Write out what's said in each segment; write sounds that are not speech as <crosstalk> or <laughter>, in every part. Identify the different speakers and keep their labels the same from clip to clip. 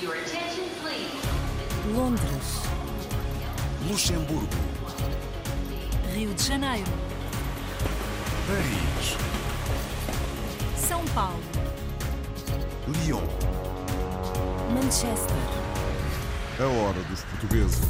Speaker 1: Your attention, please.
Speaker 2: Londres,
Speaker 3: Luxemburgo,
Speaker 2: Rio de Janeiro,
Speaker 3: Paris,
Speaker 2: São Paulo,
Speaker 3: Lyon.
Speaker 2: Manchester,
Speaker 3: A hora dos portugueses.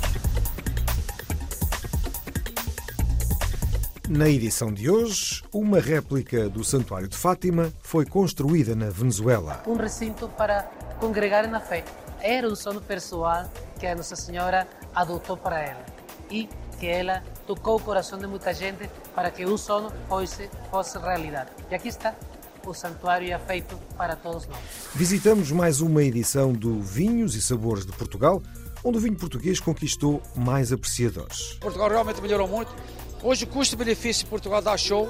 Speaker 4: Na edição de hoje, uma réplica do Santuário de Fátima foi construída na Venezuela.
Speaker 5: um recinto para congregar na fé. Era um sono pessoal que a Nossa Senhora adotou para ela e que ela tocou o coração de muita gente para que o sono fosse, fosse realidade. E aqui está, o santuário é feito para todos nós.
Speaker 4: Visitamos mais uma edição do Vinhos e Sabores de Portugal, onde o vinho português conquistou mais apreciadores.
Speaker 6: Portugal realmente melhorou muito. Hoje o custo-benefício de Portugal dá show.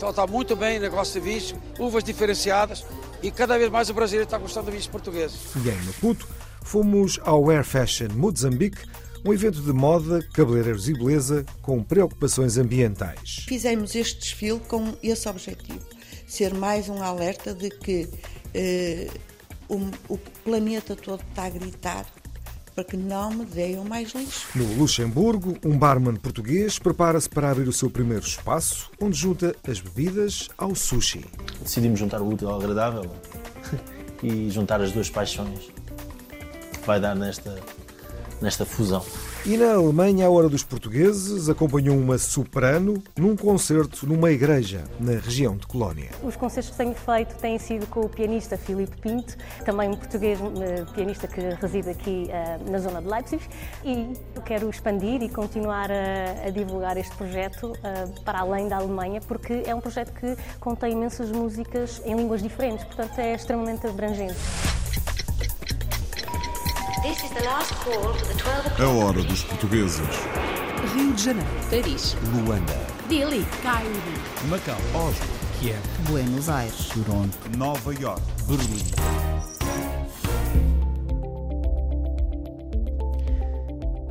Speaker 6: Então está muito bem o negócio de vinhos, uvas diferenciadas e cada vez mais o brasileiro está gostando de vinhos portugueses.
Speaker 4: E em Maputo, fomos ao Air Fashion Mozambique, um evento de moda, cabeleireiros e beleza com preocupações ambientais.
Speaker 7: Fizemos este desfile com esse objetivo, ser mais um alerta de que eh, o, o planeta todo está a gritar para que não me deem mais lixo.
Speaker 4: No Luxemburgo, um barman português prepara-se para abrir o seu primeiro espaço, onde junta as bebidas ao sushi.
Speaker 8: decidimos juntar o útil ao agradável <laughs> e juntar as duas paixões que vai dar nesta, nesta fusão.
Speaker 4: E na Alemanha, a Hora dos Portugueses acompanhou uma soprano num concerto numa igreja na região de Colónia.
Speaker 9: Os concertos que tenho feito têm sido com o pianista Filipe Pinto, também um português eh, pianista que reside aqui eh, na zona de Leipzig, e eu quero expandir e continuar a, a divulgar este projeto eh, para além da Alemanha, porque é um projeto que contém imensas músicas em línguas diferentes, portanto é extremamente abrangente.
Speaker 3: A hora dos portugueses.
Speaker 2: Rio de Janeiro,
Speaker 10: Paris,
Speaker 3: Luanda,
Speaker 10: Dili,
Speaker 2: Cairo,
Speaker 3: Macau, Oslo,
Speaker 10: Kiev, Buenos Aires,
Speaker 3: Toronto, Nova York, Berlim.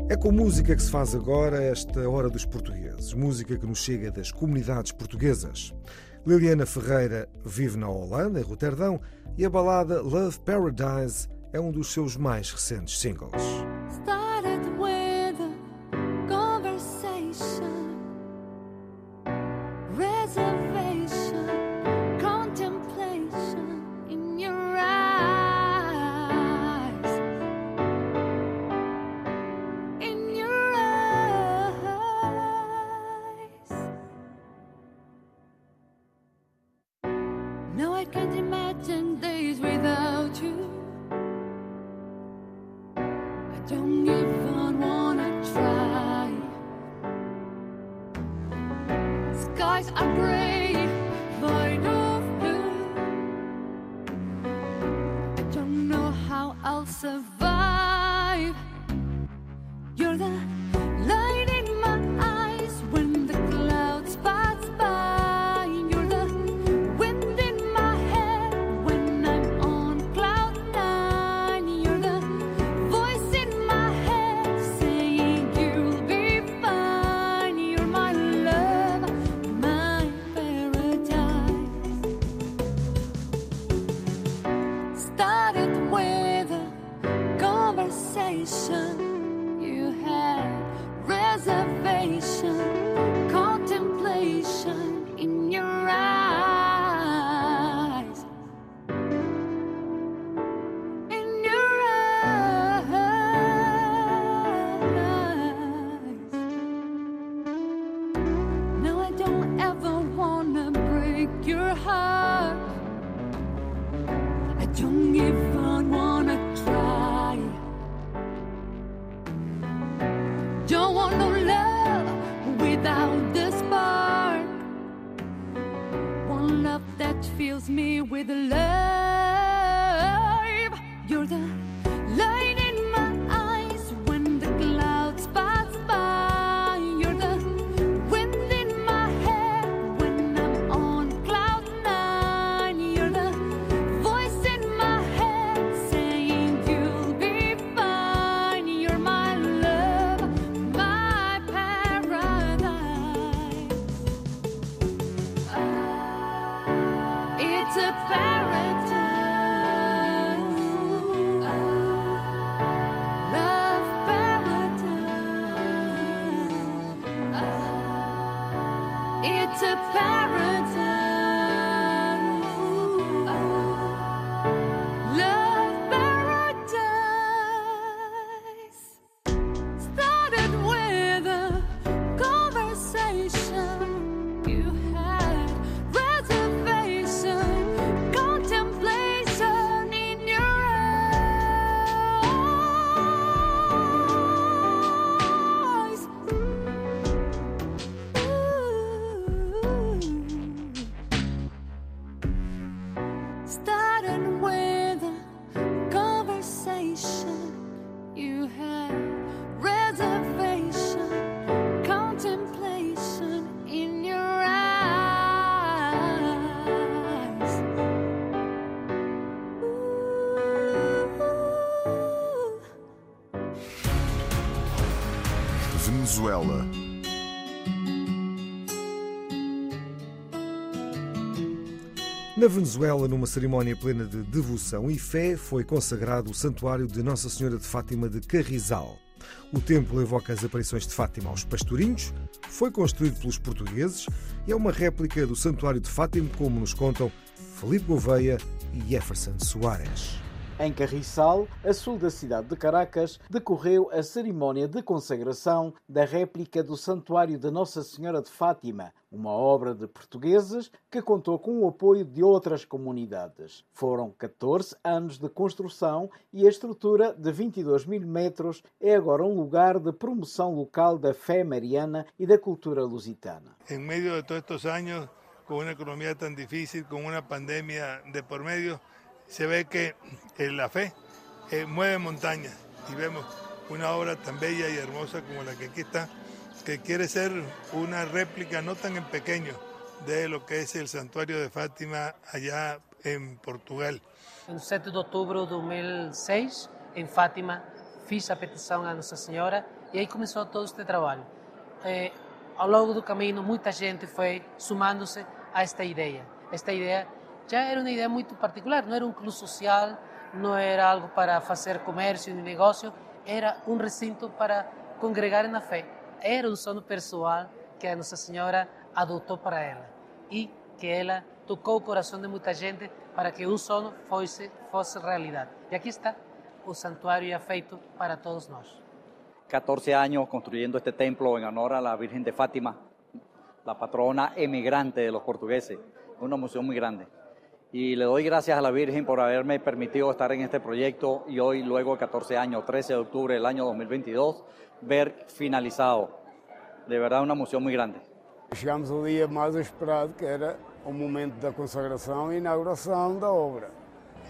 Speaker 4: É com música que se faz agora esta Hora dos Portugueses, música que nos chega das comunidades portuguesas. Liliana Ferreira vive na Holanda, em Roterdão, e a balada Love Paradise é um dos seus mais recentes singles.
Speaker 11: rise and breathe. Fills me with love. It's a paradise.
Speaker 4: Na Venezuela, numa cerimónia plena de devoção e fé, foi consagrado o Santuário de Nossa Senhora de Fátima de Carrizal. O templo evoca as aparições de Fátima aos pastorinhos, foi construído pelos portugueses e é uma réplica do Santuário de Fátima, como nos contam Felipe Gouveia e Jefferson Soares.
Speaker 12: Em Carriçal, a sul da cidade de Caracas, decorreu a cerimónia de consagração da réplica do Santuário da Nossa Senhora de Fátima, uma obra de portugueses que contou com o apoio de outras comunidades. Foram 14 anos de construção e a estrutura de 22 mil metros é agora um lugar de promoção local da fé mariana e da cultura lusitana.
Speaker 13: en medio de todos estos años, con una economía tan difícil, con una pandemia de por medio, se ve que eh, la fe eh, mueve montañas y vemos una obra tan bella y hermosa como la que aquí está, que quiere ser una réplica no tan en pequeño de lo que es el santuario de Fátima allá en Portugal.
Speaker 5: No 7 de outubro de 2006, em Fátima, fiz a petição à Nossa Senhora e aí começou todo este trabalho. Eh, ao longo do caminho, muita gente foi sumando-se a esta ideia. Esta ideia já era uma ideia muito particular, não era um clube social, não era algo para fazer comércio nem negócio, era um recinto para congregar na fé. Era um sono pessoal que a Nossa Senhora adotou para ela e que ela tocou o coração de muita gente para que o sono fosse, fosse realidade. E aqui está, o santuário já feito para todos nós.
Speaker 14: 14 años construyendo este templo en honor a la Virgen de Fátima, la patrona emigrante de los portugueses. Una emoción muy grande. Y le doy gracias a la Virgen por haberme permitido estar en este proyecto y hoy, luego de 14 años, 13 de octubre del año 2022, ver finalizado. De verdad, una emoción muy grande.
Speaker 15: Chegámos ao dia mais esperado, que era o momento da consagração e inauguração da obra.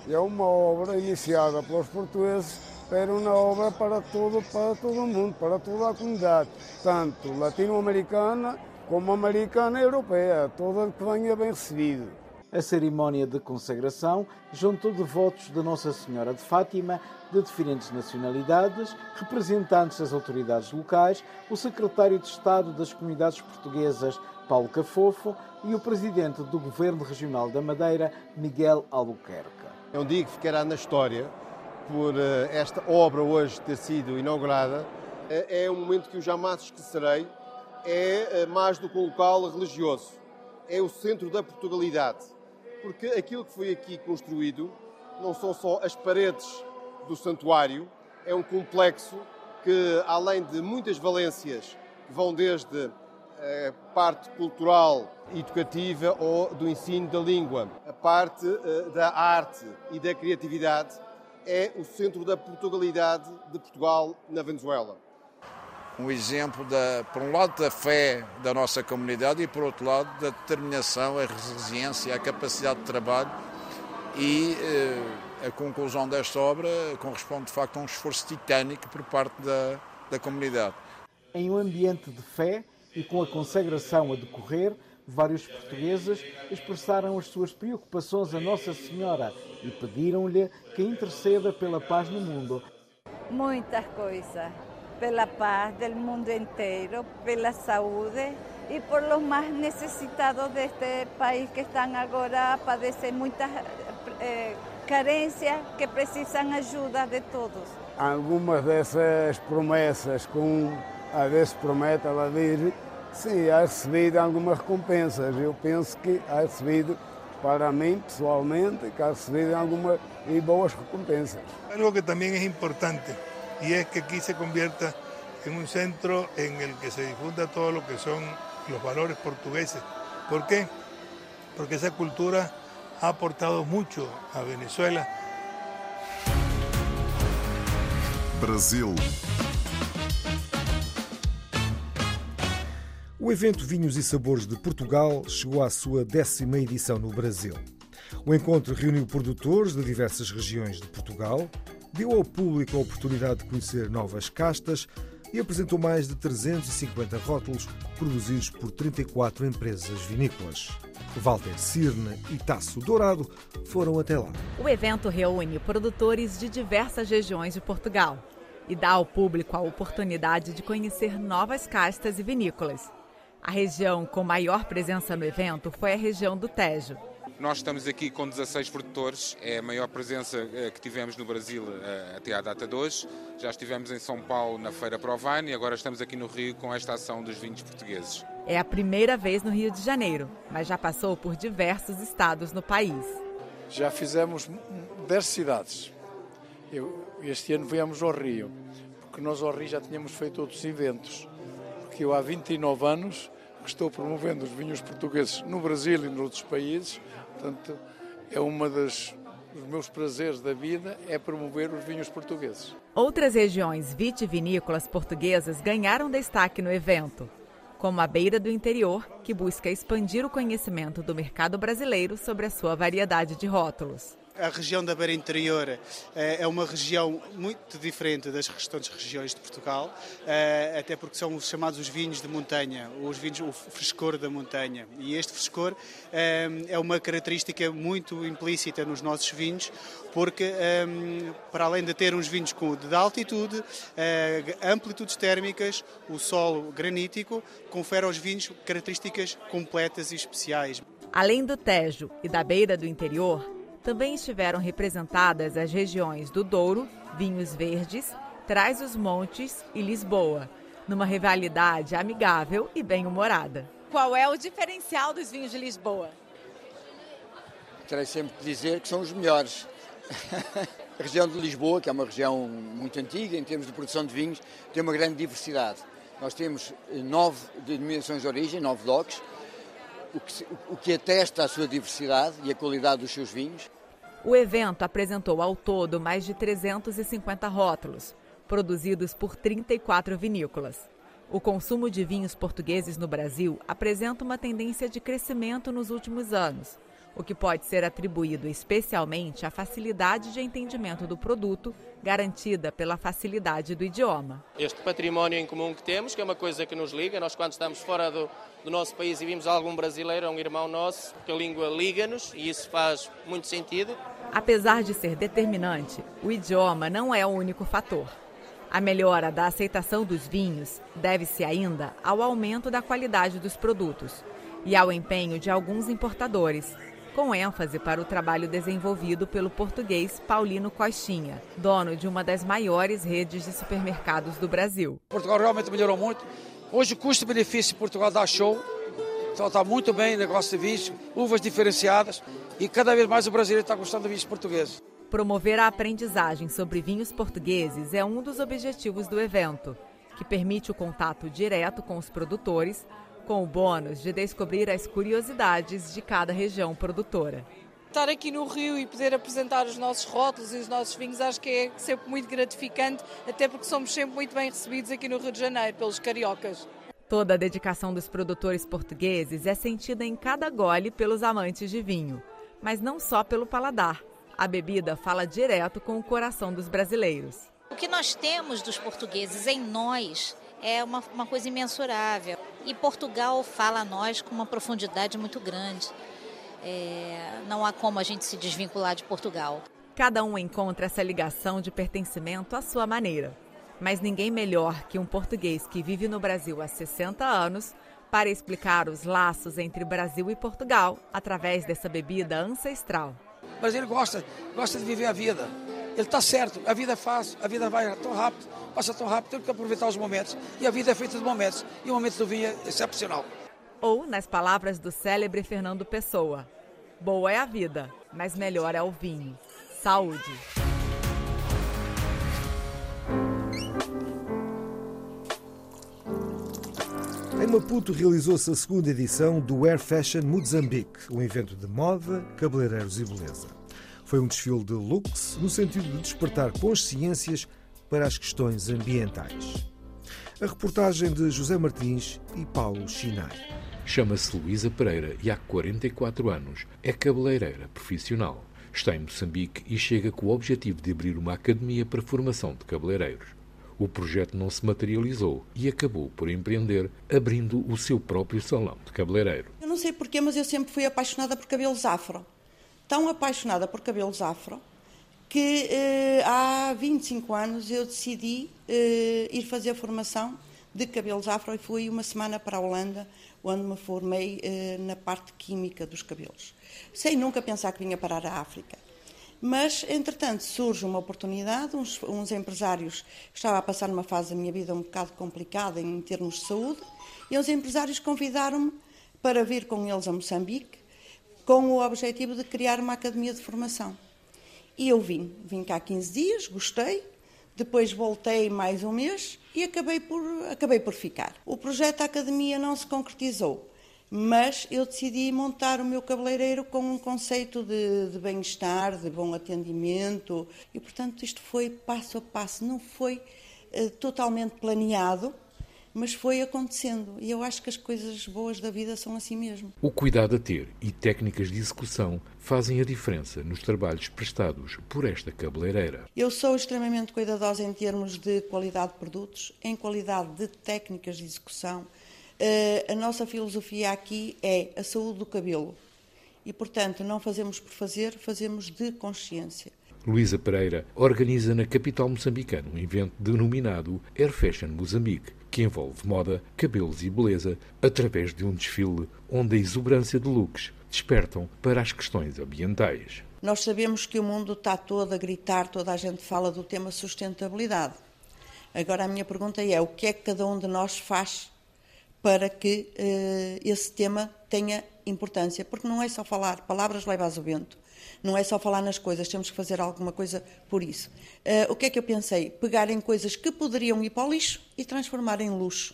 Speaker 15: É uma obra iniciada pelos portugueses, era uma obra para todo, para todo o mundo, para toda a comunidade, tanto latino-americana como americana e europeia, toda que venha bem recebido.
Speaker 12: A cerimónia de consagração juntou devotos de Nossa Senhora de Fátima de diferentes nacionalidades, representantes das autoridades locais, o secretário de Estado das Comunidades Portuguesas, Paulo Cafofo, e o presidente do Governo Regional da Madeira, Miguel Albuquerque.
Speaker 16: É um dia que ficará na história por eh, esta obra hoje ter sido inaugurada. Eh, É um momento que eu jamais esquecerei. É eh, mais do que um local religioso. É o centro da Portugalidade. Porque aquilo que foi aqui construído não são só as paredes do santuário, é um complexo que, além de muitas valências vão desde a parte cultural, educativa ou do ensino da língua, a parte eh, da arte e da criatividade, é o centro da Portugalidade de Portugal na Venezuela.
Speaker 17: Um exemplo, da, por um lado, da fé da nossa comunidade e, por outro lado, da determinação, a resiliência, a capacidade de trabalho e eh, a conclusão desta obra corresponde, de facto, a um esforço titânico por parte da, da comunidade.
Speaker 12: Em um ambiente de fé e com a consagração a decorrer, vários portugueses expressaram as suas preocupações a Nossa Senhora e pediram-lhe que interceda pela paz no mundo.
Speaker 18: muitas coisas, pela paz del mundo inteiro, pela saúde e por los mais necessitados deste país que estão agora a padecer muitas eh, carências que precisam ajuda de todos.
Speaker 15: Algumas dessas promessas, com a vez promete ela vir Sim, há recebido algumas recompensas. Eu penso que há recebido, para mim pessoalmente, que há recebido algumas e boas recompensas.
Speaker 13: Algo que también es importante y es que aquí se convierta en un centro en el que se difunda todo lo que son los valores portugueses. ¿Por qué? Porque esa cultura ha aportado mucho a Venezuela.
Speaker 3: Brasil.
Speaker 4: O evento Vinhos e Sabores de Portugal chegou à sua décima edição no Brasil. O encontro reuniu produtores de diversas regiões de Portugal, deu ao público a oportunidade de conhecer novas castas e apresentou mais de 350 rótulos produzidos por 34 empresas vinícolas. Walter Cirne e Tasso Dourado foram até lá.
Speaker 19: O evento reúne produtores de diversas regiões de Portugal e dá ao público a oportunidade de conhecer novas castas e vinícolas. A região com maior presença no evento foi a região do Tejo.
Speaker 20: Nós estamos aqui com 16 produtores, é a maior presença eh, que tivemos no Brasil eh, até à data de hoje. Já estivemos em São Paulo na Feira Provine e agora estamos aqui no Rio com esta ação dos vinhos portugueses.
Speaker 19: É a primeira vez no Rio de Janeiro, mas já passou por diversos estados no país.
Speaker 21: Já fizemos 10 cidades. Eu, este ano viemos ao Rio, porque nós ao Rio já tínhamos feito outros eventos. Porque eu há 29 anos que estou promovendo os vinhos portugueses no Brasil e noutros países. Portanto, é uma das dos meus prazeres da vida é promover os vinhos portugueses.
Speaker 19: Outras regiões vitivinícolas portuguesas ganharam destaque no evento, como a Beira do Interior, que busca expandir o conhecimento do mercado brasileiro sobre a sua variedade de rótulos.
Speaker 22: A região da Beira Interior é uma região muito diferente das restantes regiões de Portugal, até porque são os chamados os vinhos de montanha, os vinhos, o frescor da montanha. E este frescor é uma característica muito implícita nos nossos vinhos, porque para além de ter uns vinhos de altitude, amplitudes térmicas, o solo granítico, confere aos vinhos características completas e especiais.
Speaker 19: Além do Tejo e da Beira do Interior, também estiveram representadas as regiões do Douro, Vinhos Verdes, Trás-os-Montes e Lisboa, numa rivalidade amigável e bem-humorada.
Speaker 23: Qual é o diferencial dos vinhos de Lisboa?
Speaker 24: Terei sempre que dizer que são os melhores. <laughs> A região de Lisboa, que é uma região muito antiga em termos de produção de vinhos, tem uma grande diversidade. Nós temos nove denominações de origem, nove DOCs, o que, o que atesta a sua diversidade e a qualidade dos seus vinhos.
Speaker 19: O evento apresentou ao todo mais de 350 rótulos, produzidos por 34 vinícolas. O consumo de vinhos portugueses no Brasil apresenta uma tendência de crescimento nos últimos anos, o que pode ser atribuído especialmente à facilidade de entendimento do produto, garantida pela facilidade do idioma.
Speaker 25: Este património em comum que temos, que é uma coisa que nos liga, nós quando estamos fora do, do nosso país e vimos algum brasileiro, um irmão nosso, que a língua liga-nos e isso faz muito sentido.
Speaker 19: Apesar de ser determinante, o idioma não é o único fator. A melhora da aceitação dos vinhos deve-se ainda ao aumento da qualidade dos produtos e ao empenho de alguns importadores, com ênfase para o trabalho desenvolvido pelo português Paulino Coxinha, dono de uma das maiores redes de supermercados do Brasil.
Speaker 6: Portugal realmente melhorou muito. Hoje o custo-benefício em Portugal dá show. Então está muito bem negócio de vinhos, uvas diferenciadas e cada vez mais o brasileiro está gostando de vinhos portugueses.
Speaker 19: Promover a aprendizagem sobre vinhos portugueses é um dos objetivos do evento, que permite o contato direto com os produtores, com o bônus de descobrir as curiosidades de cada região produtora.
Speaker 26: Estar aqui no Rio e poder apresentar os nossos rótulos e os nossos vinhos acho que é sempre muito gratificante, até porque somos sempre muito bem recebidos aqui no Rio de Janeiro pelos cariocas.
Speaker 19: Toda a dedicação dos produtores portugueses é sentida em cada gole pelos amantes de vinho, mas não só pelo paladar. A bebida fala direto com o coração dos brasileiros.
Speaker 27: O que nós temos dos portugueses em nós é uma, uma coisa imensurável. E Portugal fala a nós com uma profundidade muito grande. É, não há como a gente se desvincular de Portugal.
Speaker 19: Cada um encontra essa ligação de pertencimento à sua maneira. Mas ninguém melhor que um português que vive no Brasil há 60 anos para explicar os laços entre Brasil e Portugal através dessa bebida ancestral.
Speaker 6: O brasileiro gosta, gosta de viver a vida. Ele está certo, a vida é fácil, a vida vai tão rápido, passa tão rápido, temos que aproveitar os momentos. E a vida é feita de momentos, e o momento do vinho é excepcional.
Speaker 19: Ou, nas palavras do célebre Fernando Pessoa, boa é a vida, mas melhor é o vinho. Saúde!
Speaker 4: Em Maputo realizou-se a segunda edição do Air Fashion Mozambique, um evento de moda, cabeleireiros e beleza. Foi um desfile de looks no sentido de despertar consciências para as questões ambientais. A reportagem de José Martins e Paulo Chinai.
Speaker 28: Chama-se Luísa Pereira e há 44 anos é cabeleireira profissional. Está em Moçambique e chega com o objetivo de abrir uma academia para formação de cabeleireiros. O projeto não se materializou e acabou por empreender, abrindo o seu próprio salão de cabeleireiro.
Speaker 7: Eu não sei porquê, mas eu sempre fui apaixonada por cabelos afro. Tão apaixonada por cabelos afro que eh, há 25 anos eu decidi eh, ir fazer a formação de cabelos afro e fui uma semana para a Holanda, onde me formei eh, na parte química dos cabelos. Sem nunca pensar que vinha parar a África. Mas, entretanto, surge uma oportunidade, uns, uns empresários, estava a passar numa fase da minha vida um bocado complicada em termos de saúde, e os empresários convidaram-me para vir com eles a Moçambique, com o objetivo de criar uma academia de formação. E eu vim, vim cá 15 dias, gostei, depois voltei mais um mês e acabei por, acabei por ficar. O projeto da academia não se concretizou, mas eu decidi montar o meu cabeleireiro com um conceito de, de bem-estar, de bom atendimento e, portanto, isto foi passo a passo, não foi uh, totalmente planeado, mas foi acontecendo. E eu acho que as coisas boas da vida são assim mesmo.
Speaker 28: O cuidado a ter e técnicas de execução fazem a diferença nos trabalhos prestados por esta cabeleireira.
Speaker 7: Eu sou extremamente cuidadosa em termos de qualidade de produtos, em qualidade de técnicas de execução Uh, a nossa filosofia aqui é a saúde do cabelo. E, portanto, não fazemos por fazer, fazemos de consciência.
Speaker 28: Luísa Pereira organiza na capital moçambicana um evento denominado Air Fashion Moçambique, que envolve moda, cabelos e beleza, através de um desfile onde a exuberância de looks despertam para as questões ambientais.
Speaker 7: Nós sabemos que o mundo está todo a gritar, toda a gente fala do tema sustentabilidade. Agora a minha pergunta é: o que é que cada um de nós faz para que uh, esse tema tenha importância, porque não é só falar, palavras levas ao vento, não é só falar nas coisas, temos que fazer alguma coisa por isso. Uh, o que é que eu pensei? Pegar em coisas que poderiam ir para o lixo e transformar em luxo.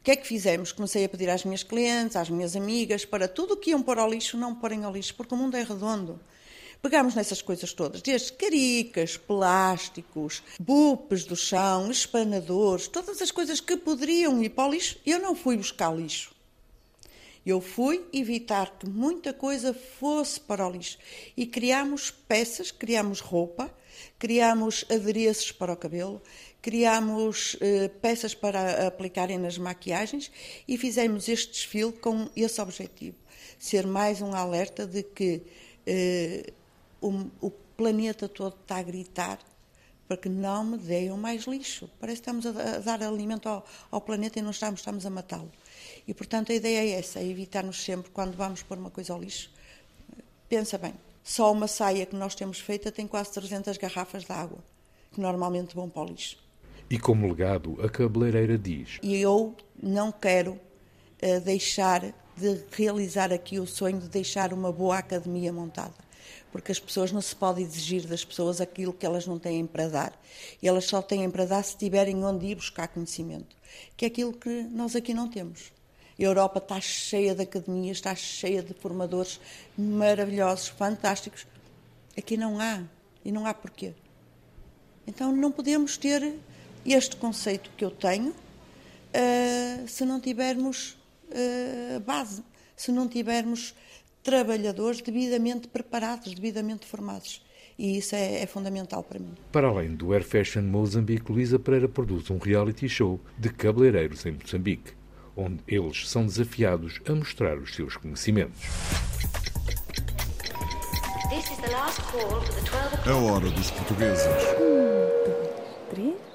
Speaker 7: O que é que fizemos? Comecei a pedir às minhas clientes, às minhas amigas, para tudo o que iam pôr ao lixo, não porem ao lixo, porque o mundo é redondo. Pegámos nessas coisas todas, desde caricas, plásticos, bupes do chão, espanadores, todas as coisas que poderiam ir para o lixo, eu não fui buscar lixo. Eu fui evitar que muita coisa fosse para o lixo. E criámos peças, criámos roupa, criámos adereços para o cabelo, criámos eh, peças para aplicarem nas maquiagens e fizemos este desfile com esse objetivo. Ser mais um alerta de que eh, o, o planeta todo está a gritar para que não me deem mais lixo. Parece que estamos a, dar alimento ao, ao, planeta e não estamos, estamos a matá-lo. E, portanto, a ideia é essa, é evitar-nos sempre, quando vamos pôr uma coisa ao lixo, pensa bem, só uma saia que nós temos feita tem quase 300 garrafas de água, que normalmente vão para o lixo.
Speaker 28: E como legado, a cabeleireira diz...
Speaker 7: E eu não quero uh, deixar de realizar aqui o sonho de deixar uma boa academia montada porque as pessoas não se pode exigir das pessoas aquilo que elas não têm para dar. E elas só têm para dar se tiverem onde ir buscar conhecimento, que é aquilo que nós aqui não temos. A Europa está cheia de academias, está cheia de formadores maravilhosos, fantásticos. Aqui não há. E não há porquê. Então não podemos ter este conceito que eu tenho uh, se não tivermos uh, base, se não tivermos trabalhadores devidamente preparados, devidamente formados. E isso é, é, fundamental para mim.
Speaker 28: Para além do Air Fashion Mozambique, Luísa Pereira produz um reality show de cabeleireiros em Moçambique, onde eles são desafiados a mostrar os seus conhecimentos.
Speaker 3: A hora dos portugueses.
Speaker 29: Um, dois, três.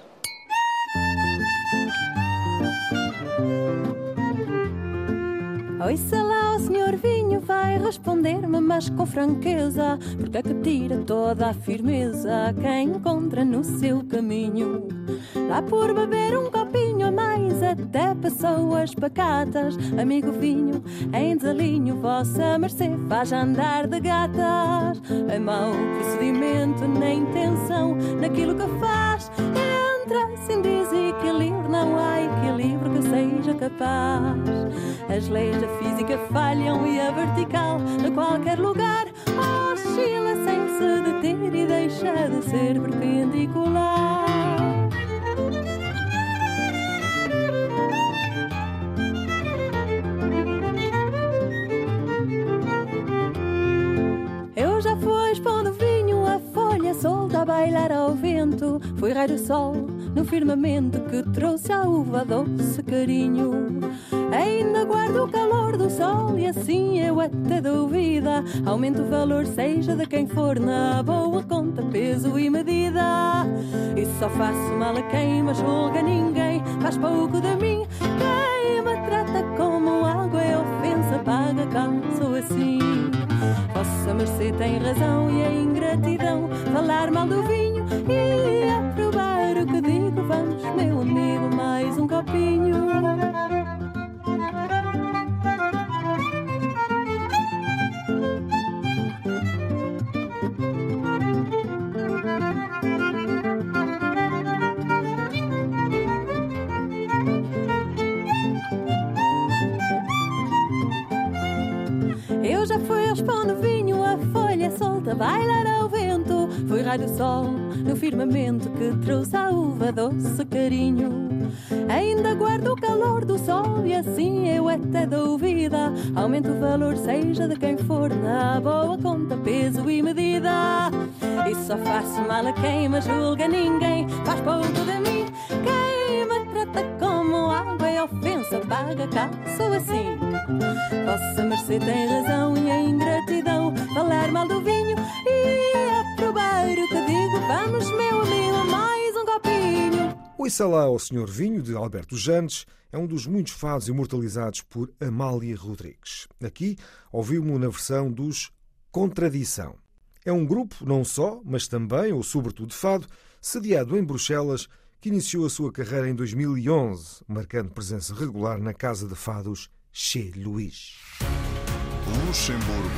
Speaker 29: Oi, lá, vai responder-me
Speaker 30: mas com franqueza, porque é que tira toda a firmeza quem encontra no seu caminho. Lá por beber um copinho a mais, até pessoas pacatas, amigo vinho, em desalinho, vossa mercê faz andar de gatas. É mau procedimento, nem intenção, naquilo que faz, entra sem desequilíbrio, não há equilíbrio seja capaz. As leis da física falham e a vertical, de qualquer lugar, oscila sem se deter e deixa de ser perpendicular. Eu já fui expondo vinho, a folha solta a bailar ao vento. Fui raio sol no firmamento que trouxe a uva doce carinho. Ainda guardo o calor do sol e assim eu até dou vida. Aumento o valor, seja de quem for, na boa conta, peso e medida. E só faço mal a quem me julga ninguém, faz pouco de mim. Quem me trata como água é ofensa, paga sou assim. Vossa mercê tem razão e a ingratidão, falar mal do vinho e aprovar pão no vinho, a folha solta, bailar ao vento. Fui raio do sol no firmamento que trouxe a uva doce carinho. Ainda guardo o calor do sol e assim eu até dou vida. Aumento o valor, seja de quem for, na boa conta, peso e medida. E só faço mal a quem me julga, ninguém faz pouco de mim. Quem me trata como água é ofensa, paga cá, sou assim. Vossa mercê tem razão e a ingratidão, falar mal do vinho e aprovar o que digo. Vamos, meu amigo, mais um copinho.
Speaker 4: O Senhor Vinho, de Alberto Jantes, é um dos muitos fados imortalizados por Amália Rodrigues. Aqui ouvimos na versão dos Contradição. É um grupo não só, mas também, ou sobretudo de fado, sediado em Bruxelas, que iniciou a sua carreira em 2011, marcando presença regular na Casa de Fados Che Luís.
Speaker 3: Luxemburgo.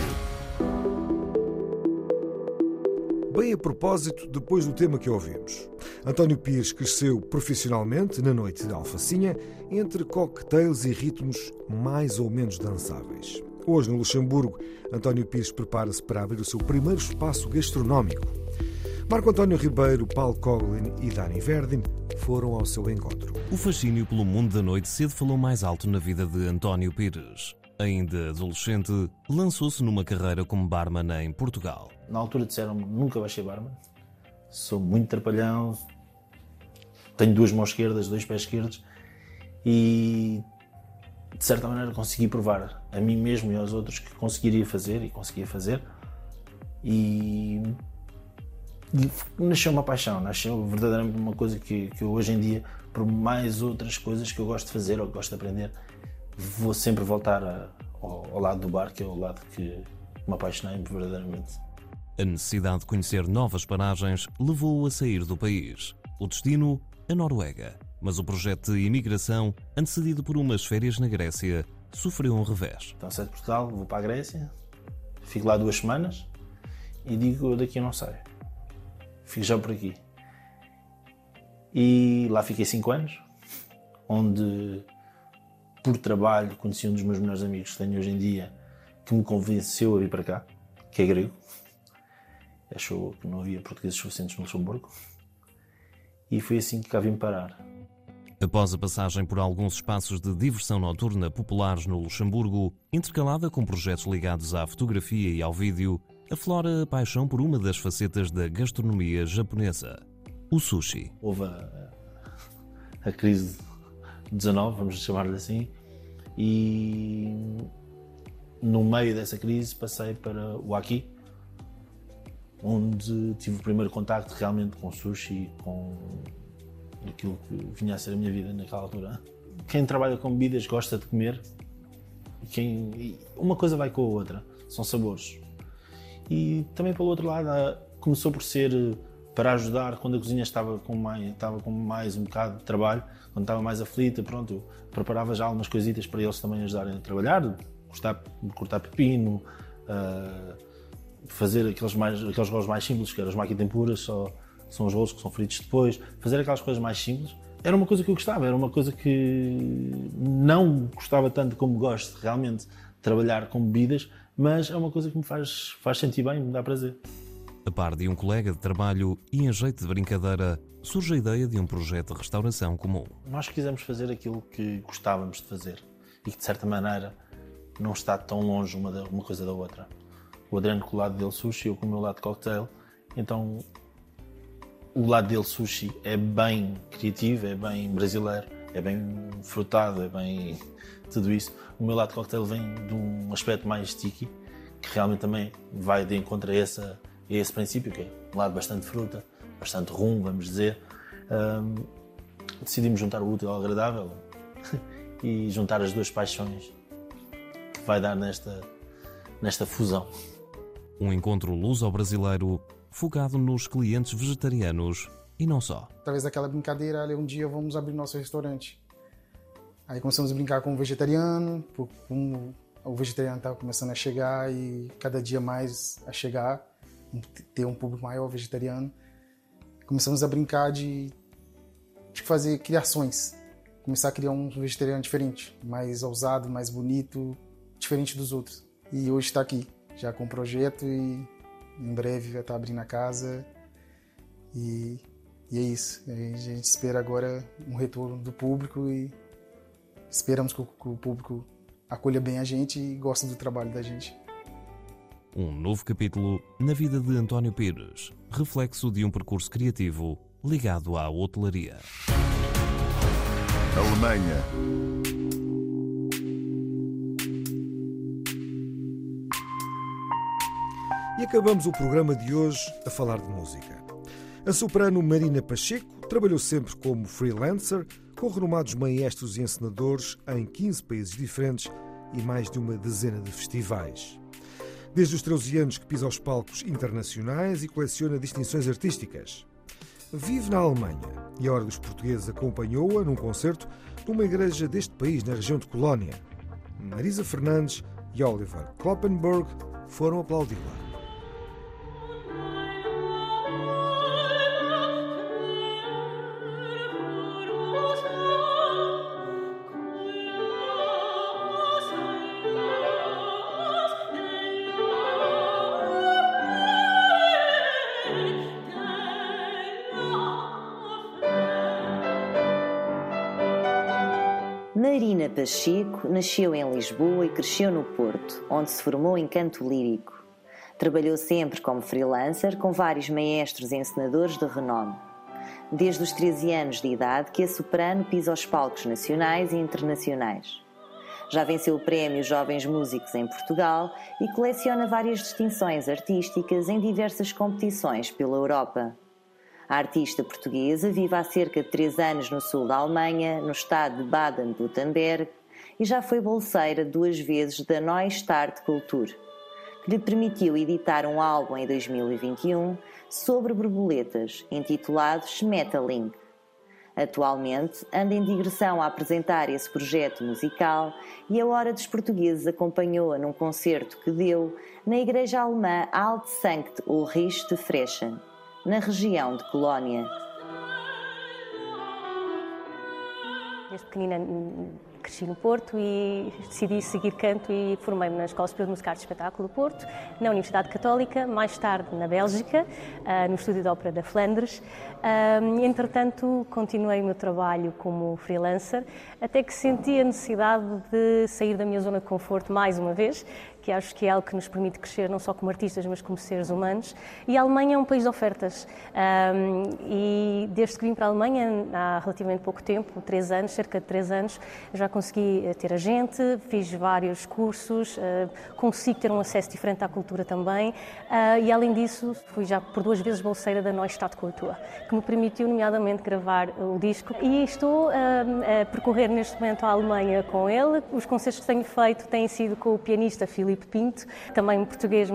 Speaker 4: Bem a propósito, depois do tema que ouvimos. António Pires cresceu profissionalmente na noite de Alfacinha entre cocktails e ritmos mais ou menos dançáveis. Hoje, no Luxemburgo, António Pires prepara-se para abrir o seu primeiro espaço gastronómico. Marco António Ribeiro, Paulo Coglin e Dani Verdin foram ao seu encontro.
Speaker 31: O fascínio pelo mundo da noite cedo falou mais alto na vida de António Pires. Ainda adolescente, lançou-se numa carreira como barman em Portugal.
Speaker 8: Na altura disseram-me nunca vais ser barman. Sou muito trapalhão, tenho duas mãos esquerdas, dois pés esquerdos e de certa maneira consegui provar a mim mesmo e aos outros que conseguiria fazer e conseguia fazer e nasceu uma paixão, nasceu verdadeiramente uma coisa que, que eu hoje em dia, por mais outras coisas que eu gosto de fazer ou que gosto de aprender, vou sempre voltar a, ao, ao, lado do bar, que é o lado que me apaixonei verdadeiramente.
Speaker 31: A necessidade de conhecer novas paragens levou-o a sair do país. O destino, a Noruega. Mas o projeto de imigração, antecedido por umas férias na Grécia, sofreu um revés.
Speaker 8: Então saio de Portugal, vou para a Grécia, fico lá duas semanas e digo eu daqui não saio. Fico já por aqui. E lá fiquei cinco anos, onde por trabalho conheci um dos meus melhores amigos que tenho hoje em dia, que me convenceu a vir para cá, que é grego. Achou que não havia portugueses suficientes no Luxemburgo. E foi assim que cá vim parar.
Speaker 31: Após a passagem por alguns espaços de diversão noturna populares no Luxemburgo, intercalada com projetos ligados à fotografia e ao vídeo, aflora a paixão por uma das facetas da gastronomia japonesa, o sushi.
Speaker 8: Houve a, a crise 19, vamos chamar-lhe assim, e no meio dessa crise passei para o Aki, onde tive o primeiro contacto realmente com sushi, com aquilo que vinha a ser a minha vida naquela altura. Quem trabalha com bebidas gosta de comer, quem, uma coisa vai com a outra, são sabores. E também pelo outro lado, ah, começou por ser eh, para ajudar quando a cozinha estava com mais, estava com mais um bocado de trabalho, quando estava mais aflita, pronto, preparava já algumas coisitas para eles também ajudarem a trabalhar, cortar, cortar pepino, uh, fazer aqueles, mais, aqueles rolos mais simples, que eram os maquitempuras, só são os rolos que são fritos depois, fazer aquelas coisas mais simples. Era uma coisa que eu gostava, era uma coisa que não gostava tanto como gosto realmente trabalhar com bebidas, mas é uma coisa que me faz, faz sentir bem, me dá prazer.
Speaker 31: A par de um colega de trabalho e em jeito de brincadeira, surge a ideia de um projeto de restauração comum.
Speaker 8: Nós quisemos fazer aquilo que gostávamos de fazer e que, de certa maneira, não está tão longe uma, uma coisa da outra. O Adriano com o lado dele sushi, eu com o meu lado cocktail. Então, o lado dele sushi é bem criativo, é bem brasileiro, é bem frutado, é bem tudo isso. O meu lado cocktail vem de um aspecto mais sticky, que realmente também vai de encontro a essa é esse princípio, que é um lado bastante fruta, bastante rum, vamos dizer. Um, decidimos juntar o útil ao agradável <laughs> e juntar as duas paixões que vai dar nesta, nesta fusão.
Speaker 31: Um encontro luso-brasileiro focado nos clientes vegetarianos e não só.
Speaker 32: Através daquela brincadeira, ali, um dia vamos abrir nosso restaurante. Aí começamos a brincar com o vegetariano, com o vegetariano estava começando a chegar e cada dia mais a chegar ter um público maior vegetariano. Começamos a brincar de, de fazer criações, começar a criar um vegetariano diferente, mais ousado, mais bonito, diferente dos outros. E hoje está aqui, já com o projeto e em breve vai estar abrindo a casa. E, e é isso. A gente espera agora um retorno do público e esperamos que o, público acolha bem a gente e goste do trabalho da gente.
Speaker 31: Um novo capítulo na vida de António Pires, reflexo de um percurso criativo ligado à hotelaria.
Speaker 3: Alemanha.
Speaker 4: E acabamos o programa de hoje a falar de música. A soprano Marina Pacheco trabalhou sempre como freelancer, com renomados maestros e encenadores em 15 países diferentes e mais de uma dezena de festivais. Desde os 13 anos que pisa os palcos internacionais e coleciona distinções artísticas. Vive na Alemanha e a Hora dos Portugueses acompanhou-a num concerto numa igreja deste país, na região de Colónia. Marisa Fernandes e Oliver Kloppenberg foram aplaudi-la.
Speaker 33: Pacheco nasceu em Lisboa e cresceu no Porto, onde se formou em canto lírico. Trabalhou sempre como freelancer com vários maestros e encenadores de renome. Desde os 13 anos de idade que a soprano pisa os palcos nacionais e internacionais. Já venceu o prémio Jovens Músicos em Portugal e coleciona várias distinções artísticas em diversas competições pela Europa. A artista portuguesa vive há cerca de três anos no sul da Alemanha, no estado de Baden-Württemberg, e já foi bolseira duas vezes da Neustart Kultur, que lhe permitiu editar um álbum em 2021 sobre borboletas, intitulado Schmetterling. Atualmente anda em digressão a apresentar esse projeto musical e a Hora dos Portugueses acompanhou-a num concerto que deu na igreja alemã Alt Sankt Ulrich de Frechen na região de Colónia.
Speaker 9: Desde pequenina hum, cresci no Porto e decidi seguir canto e formei-me na Escola Superior de Música Arte e Espetáculo do Porto, na Universidade Católica, mais tarde na Bélgica, ah, no Estúdio de Ópera da Flandres. Ah, entretanto, continuei o meu trabalho como freelancer, até que senti a necessidade de sair da minha zona de conforto mais uma vez que acho que é algo que nos permite crescer não só como artistas, mas como seres humanos. E a Alemanha é um país de ofertas. Um, e desde que vim para a Alemanha, há relativamente pouco tempo, três anos, cerca de três anos, já consegui eh, ter agente, fiz vários cursos, uh, consigo ter um acesso diferente à cultura também. Uh, e além disso, fui já por duas vezes bolseira da Neustadt Kultur, que me permitiu, nomeadamente, gravar o disco. E estou uh, a percorrer neste momento a Alemanha com ele. Os concertos que tenho feito têm sido com o pianista Philip Filipe Pinto, também um português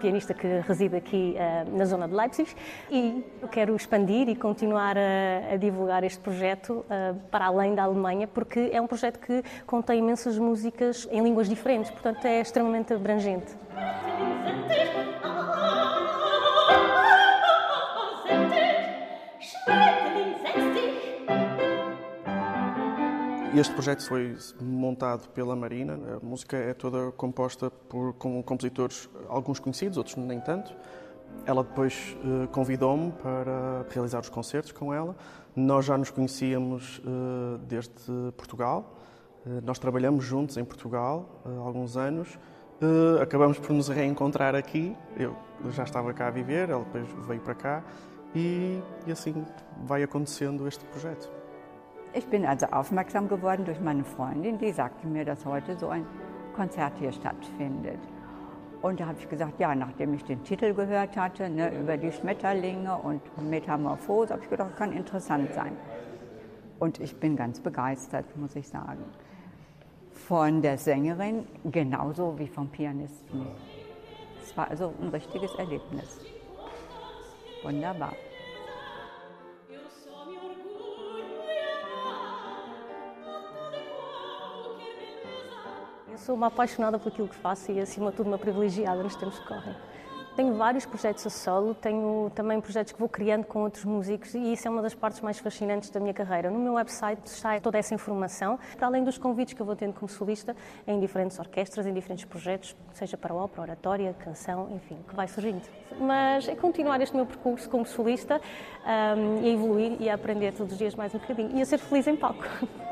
Speaker 9: pianista que reside aqui na zona de Leipzig. E eu quero expandir e continuar a, a divulgar este projeto para além da Alemanha, porque é um projeto que contém imensas músicas em línguas diferentes, portanto é extremamente abrangente.
Speaker 34: Este projeto foi montado pela Marina. A música é toda composta por com compositores, alguns conhecidos, outros nem tanto. Ela depois uh, convidou-me para realizar os concertos com ela. Nós já nos conhecíamos uh, desde Portugal. Uh, nós trabalhamos juntos em Portugal há alguns anos. acabamos por nos reencontrar aqui. Eu já estava cá a viver, ela depois veio para cá. E, e assim vai acontecendo este projeto.
Speaker 35: Ich bin also aufmerksam geworden durch meine Freundin, die sagte mir, dass heute so ein Konzert hier stattfindet. Und da habe ich gesagt, ja, nachdem ich den Titel gehört hatte, ne, über die Schmetterlinge und Metamorphose, habe ich gedacht, kann interessant sein. Und ich bin ganz begeistert, muss ich sagen. Von der Sängerin genauso wie vom Pianisten. Es war also ein richtiges Erlebnis. Wunderbar.
Speaker 9: Sou uma apaixonada por aquilo que faço e, acima de tudo, uma privilegiada nos tempos que correm. Tenho vários projetos a solo, tenho também projetos que vou criando com outros músicos e isso é uma das partes mais fascinantes da minha carreira. No meu website está toda essa informação, para além dos convites que eu vou tendo como solista em diferentes orquestras, em diferentes projetos, seja para ópera, oratória, canção, enfim, que vai surgindo. Mas é continuar este meu percurso como solista um, e a evoluir e a aprender todos os dias mais um bocadinho e a ser feliz em palco. <laughs>